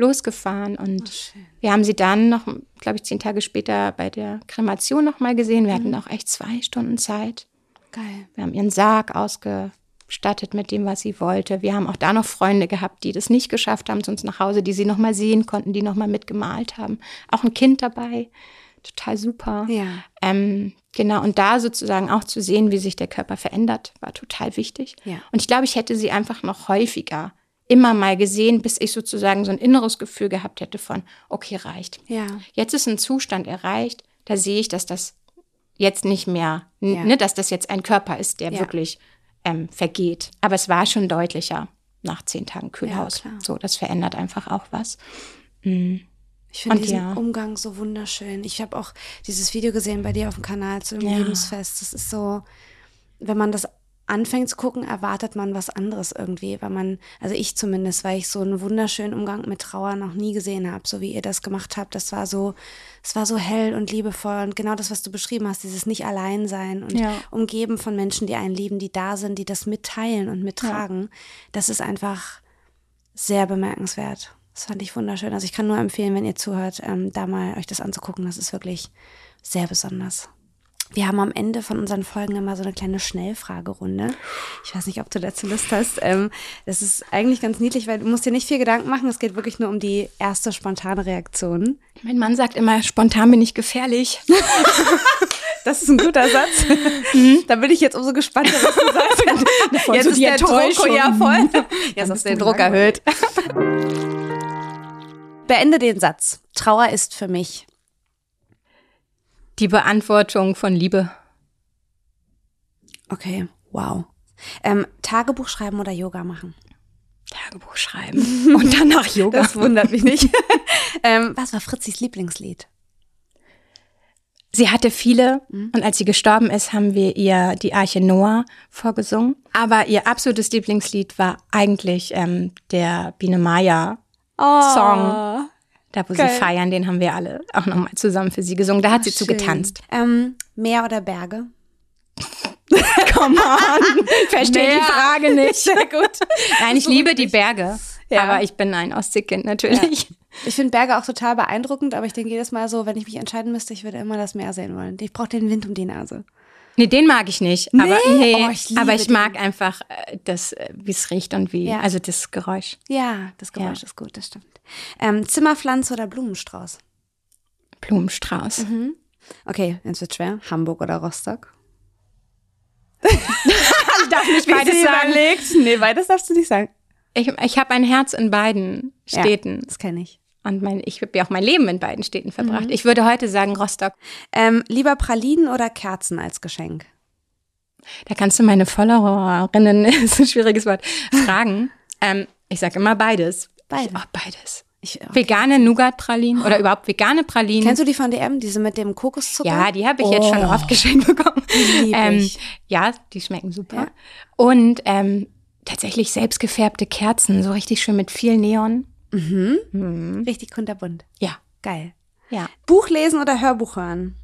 losgefahren. Und wir haben sie dann noch, glaube ich, zehn Tage später bei der Kremation noch mal gesehen. Wir hatten auch echt zwei Stunden Zeit. Geil. Wir haben ihren Sarg ausgestattet mit dem, was sie wollte. Wir haben auch da noch Freunde gehabt, die das nicht geschafft haben zu uns nach Hause, die sie noch mal sehen konnten, die noch mal mitgemalt haben. Auch ein Kind dabei. Total super. Ja. Ähm, genau, und da sozusagen auch zu sehen, wie sich der Körper verändert, war total wichtig. Ja. Und ich glaube, ich hätte sie einfach noch häufiger immer mal gesehen, bis ich sozusagen so ein inneres Gefühl gehabt hätte von, okay, reicht. Ja. Jetzt ist ein Zustand erreicht, da sehe ich, dass das jetzt nicht mehr, Ja. ne, dass das jetzt ein Körper ist, der Ja. wirklich ähm, vergeht. Aber es war schon deutlicher nach zehn Tagen Kühlhaus. klar. so, das verändert einfach auch was. Ich finde diesen ja. Umgang so wunderschön. Ich habe auch dieses Video gesehen bei dir auf dem Kanal zu dem Ja. Lebensfest. Das ist so, wenn man das anfängt zu gucken, erwartet man was anderes irgendwie, weil man, also ich zumindest, weil ich so einen wunderschönen Umgang mit Trauer noch nie gesehen habe, so wie ihr das gemacht habt. Das war so, es war so hell und liebevoll und genau das, was du beschrieben hast, dieses nicht allein sein und Ja. umgeben von Menschen, die einen lieben, die da sind, die das mitteilen und mittragen. Das ist einfach sehr bemerkenswert. Das fand ich wunderschön. Also ich kann nur empfehlen, wenn ihr zuhört, ähm, da mal euch das anzugucken. Das ist wirklich sehr besonders. Wir haben am Ende von unseren Folgen immer so eine kleine Schnellfragerunde. Ich weiß nicht, ob du dazu Lust hast. Ähm, das ist eigentlich ganz niedlich, weil du musst dir nicht viel Gedanken machen. Es geht wirklich nur um die erste spontane Reaktion. Mein Mann sagt immer, spontan bin ich gefährlich. [laughs] Das ist ein guter Satz. Da bin ich jetzt umso gespannter, was du sagst. [laughs] Jetzt so ist der Druck Enttäuschung. ja voll. [laughs] Jetzt hast du den Druck erhöht. Beende den Satz. Trauer ist für mich. Die Beantwortung von Liebe. Okay, wow. Ähm, Tagebuch schreiben oder Yoga machen? Tagebuch schreiben [laughs] und danach Yoga. Das wundert mich nicht. [laughs] ähm, was war Fritzis Lieblingslied? Sie hatte viele Mhm. und als sie gestorben ist, haben wir ihr die Arche Noah vorgesungen. Aber ihr absolutes Lieblingslied war eigentlich ähm, der Biene Maya Song. Da, wo Geil. sie feiern, den haben wir alle auch nochmal zusammen für sie gesungen. Da hat sie zu Schön. getanzt. Ähm, Meer oder Berge? [laughs] Come on. Verstehe die Frage nicht. [laughs] Sehr gut. Nein, ich liebe die Berge. Ja. Aber ich bin ein Ostseekind natürlich. Ich finde Berge auch total beeindruckend, aber ich denke jedes Mal so, wenn ich mich entscheiden müsste, ich würde immer das Meer sehen wollen. Ich brauche den Wind um die Nase. Nee, den mag ich nicht. Aber, Nee? nee, Oh, ich aber ich den. mag einfach äh, das, äh, wie es riecht und wie, Ja. also das Geräusch. Ja, das Geräusch Ja. ist gut, das stimmt. Ähm, Zimmerpflanze oder Blumenstrauß? Blumenstrauß. Mhm. Okay, jetzt wird schwer. Hamburg oder Rostock? [laughs] Ich darf nicht [laughs] beides sagen. überlegt. Nee, beides darfst du nicht sagen. Ich, ich habe ein Herz in beiden Städten. Ja, das kenne ich. Und mein, ich habe ja auch mein Leben in beiden Städten verbracht. Mhm. Ich würde heute sagen Rostock. Ähm, lieber Pralinen oder Kerzen als Geschenk? Da kannst du meine Followerinnen, [laughs] ist ein schwieriges Wort, fragen. ähm, ich sage immer beides. Beides. Oh, beides. Ich, Vegane Nougat-Pralinen oder überhaupt vegane Pralinen. Kennst du die von DM, diese mit dem Kokoszucker? Ja, die habe ich jetzt schon Oh. oft geschenkt bekommen. Die Ähm, ja, die schmecken super. Ja. Und ähm, tatsächlich selbstgefärbte Kerzen, so richtig schön mit viel Neon. Richtig kunterbunt. Ja, Geil. ja. Buch lesen oder Hörbuch hören?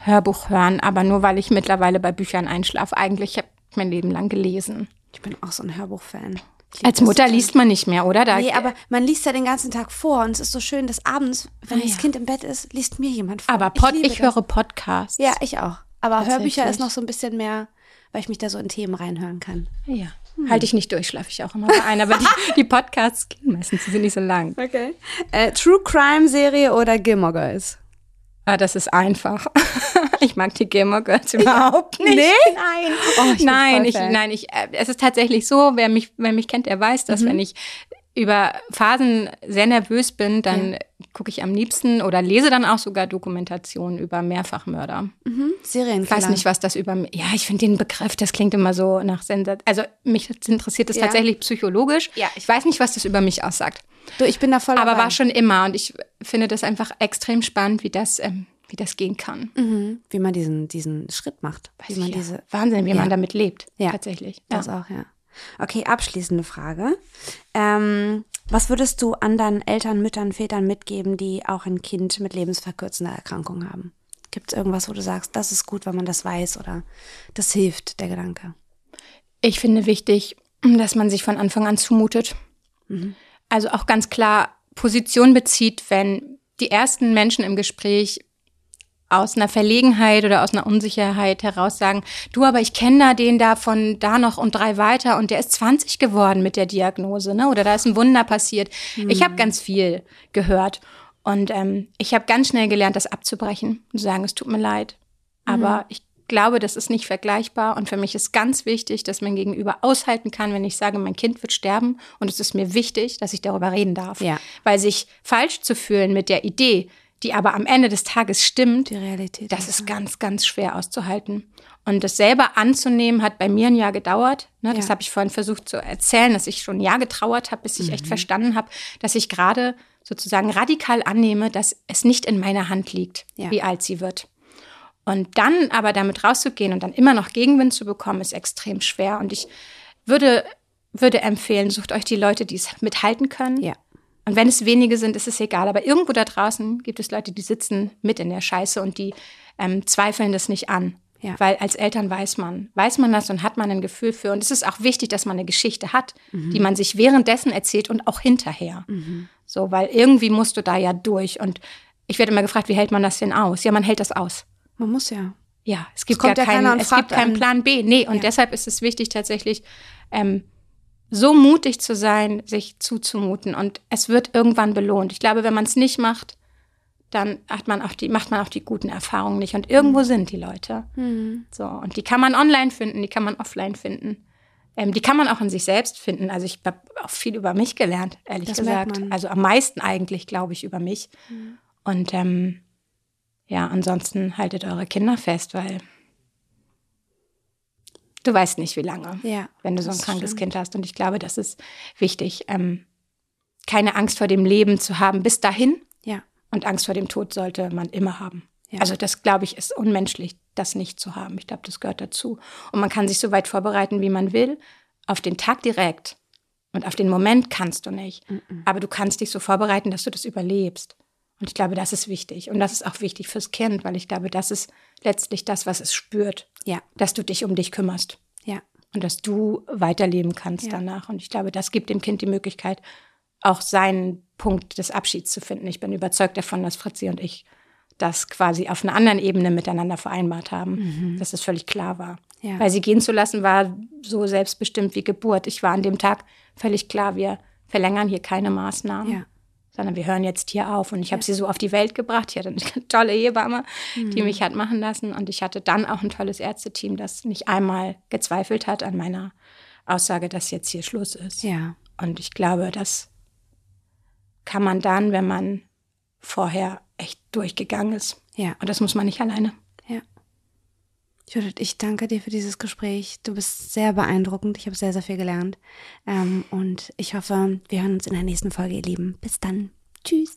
Hörbuch hören, aber nur weil ich mittlerweile bei Büchern einschlafe. Eigentlich habe ich mein Leben lang gelesen. Ich bin auch so ein Hörbuchfan. Ich Als das Mutter liest man nicht mehr, oder? Da, Nee, aber man liest ja den ganzen Tag vor und es ist so schön, dass abends, wenn Ah, das ja. Kind im Bett ist, liest mir jemand vor. aber Pod, ich, das. höre Podcasts. Ja, ich auch. Aber. Hörbücher ist noch so ein bisschen mehr, weil ich mich da so in Themen reinhören kann. ja. Halte ich nicht durch, schlafe ich auch immer bei ein. Aber die, [laughs] die Podcasts gehen meistens, die sind nicht so lang. Okay. Äh, True Crime Serie oder Gilmore Girls? Ah, das ist einfach. [laughs] ich mag die Gilmore Girls überhaupt nicht. Nee? [laughs] Nein. Oh, ich nein, ich, nein, ich, äh, es ist tatsächlich so, wer mich, wer mich kennt, der weiß, dass wenn ich über Phasen sehr nervös bin, dann gucke ich am liebsten oder lese dann auch sogar Dokumentationen über Mehrfachmörder. Serienkiller. Ich weiß nicht, was das über Ja, ich finde den Begriff, das klingt immer so nach Sensat. Also mich interessiert das Ja. tatsächlich psychologisch. Ja, ich weiß nicht, was das über mich aussagt. Du, ich bin da voll Aber dabei. war schon immer und ich finde das einfach extrem spannend, wie das, ähm, wie das gehen kann. Mhm. Wie man diesen, diesen Schritt macht. wie man Ja. diese, Wahnsinn, wie Ja. man damit lebt. Ja. Tatsächlich. das Ja. auch, ja. Okay, abschließende Frage. Ähm, was würdest du anderen Eltern, Müttern, Vätern mitgeben, die auch ein Kind mit lebensverkürzender Erkrankung haben? Gibt es irgendwas, wo du sagst, das ist gut, wenn man das weiß oder das hilft, der Gedanke? Ich finde wichtig, dass man sich von Anfang an zumutet. Also auch ganz klar Position bezieht, wenn die ersten Menschen im Gespräch aus einer Verlegenheit oder aus einer Unsicherheit heraus sagen, du, aber ich kenne da den da von da noch und drei weiter und der ist 20 geworden mit der Diagnose, ne? Oder da ist ein Wunder passiert. Ich habe ganz viel gehört und ähm, ich habe ganz schnell gelernt, das abzubrechen und zu sagen, es tut mir leid, aber ich glaube, das ist nicht vergleichbar und für mich ist ganz wichtig, dass mein Gegenüber aushalten kann, wenn ich sage, mein Kind wird sterben und es ist mir wichtig, dass ich darüber reden darf, Ja. weil sich falsch zu fühlen mit der Idee, die aber am Ende des Tages stimmt, Die Realität. das ist ganz, ganz schwer auszuhalten. Und das selber anzunehmen, hat bei mir ein Jahr gedauert. Ne, Das Ja. habe ich vorhin versucht zu erzählen, dass ich schon ein Jahr getrauert habe, bis ich Mhm. echt verstanden habe, dass ich gerade sozusagen radikal annehme, dass es nicht in meiner Hand liegt, Ja. wie alt sie wird. Und dann aber damit rauszugehen und dann immer noch Gegenwind zu bekommen, ist extrem schwer. Und ich würde, würde empfehlen, sucht euch die Leute, die es mithalten können. Ja. Und wenn es wenige sind, ist es egal. Aber irgendwo da draußen gibt es Leute, die sitzen mit in der Scheiße und die ähm, zweifeln das nicht an. Ja. Weil als Eltern weiß man, weiß man das und hat man ein Gefühl für. Und es ist auch wichtig, dass man eine Geschichte hat, Mhm. die man sich währenddessen erzählt und auch hinterher. So, weil irgendwie musst du da ja durch. Und ich werde immer gefragt, wie hält man das denn aus? Ja, man hält das aus. Man muss ja. Ja, es gibt gar ja keinen, es gibt keinen einen. Plan B. Nee, und Ja. deshalb ist es wichtig, tatsächlich ähm, so mutig zu sein, sich zuzumuten. Und es wird irgendwann belohnt. Ich glaube, wenn man es nicht macht, dann hat man auch die, macht man auch die guten Erfahrungen nicht. Und irgendwo Mhm. sind die Leute. So, und die kann man online finden, die kann man offline finden. Ähm, die kann man auch in sich selbst finden. Also ich habe auch viel über mich gelernt, ehrlich Das gesagt. Mhm. Also am meisten eigentlich, glaube ich, über mich. Und ähm, ja, ansonsten haltet eure Kinder fest, weil du weißt nicht, wie lange, Ja, wenn du so ein krankes stimmt. Kind hast. Und ich glaube, das ist wichtig, ähm, keine Angst vor dem Leben zu haben bis dahin. Ja. Und Angst vor dem Tod sollte man immer haben. Ja. Also das, glaube ich, ist unmenschlich, das nicht zu haben. Ich glaube, das gehört dazu. Und man kann sich so weit vorbereiten, wie man will. Auf den Tag direkt und auf den Moment kannst du nicht. Aber du kannst dich so vorbereiten, dass du das überlebst. Und ich glaube, das ist wichtig. Und das ist auch wichtig fürs Kind, weil ich glaube, das ist letztlich das, was es spürt. Ja. Dass du dich um dich kümmerst Ja. und dass du weiterleben kannst Ja. danach. Und ich glaube, das gibt dem Kind die Möglichkeit, auch seinen Punkt des Abschieds zu finden. Ich bin überzeugt davon, dass Fritzi und ich das quasi auf einer anderen Ebene miteinander vereinbart haben, dass es völlig klar war. Mhm. Ja. Weil sie gehen zu lassen war so selbstbestimmt wie Geburt. Ich war an dem Tag völlig klar, wir verlängern hier keine Maßnahmen, Ja. Sondern wir hören jetzt hier auf. Und ich habe sie so auf die Welt gebracht. Ich hatte eine [laughs] tolle Hebamme, die Mhm. mich hat machen lassen. Und ich hatte dann auch ein tolles Ärzteteam, das nicht einmal gezweifelt hat an meiner Aussage, dass jetzt hier Schluss ist. Ja. Und ich glaube, das kann man dann, wenn man vorher echt durchgegangen ist. Ja. Und das muss man nicht alleine. Judith, ich danke dir für dieses Gespräch. Du bist sehr beeindruckend. Ich habe sehr, sehr viel gelernt. Ähm, und ich hoffe, wir hören uns in der nächsten Folge, ihr Lieben. Bis dann. Tschüss.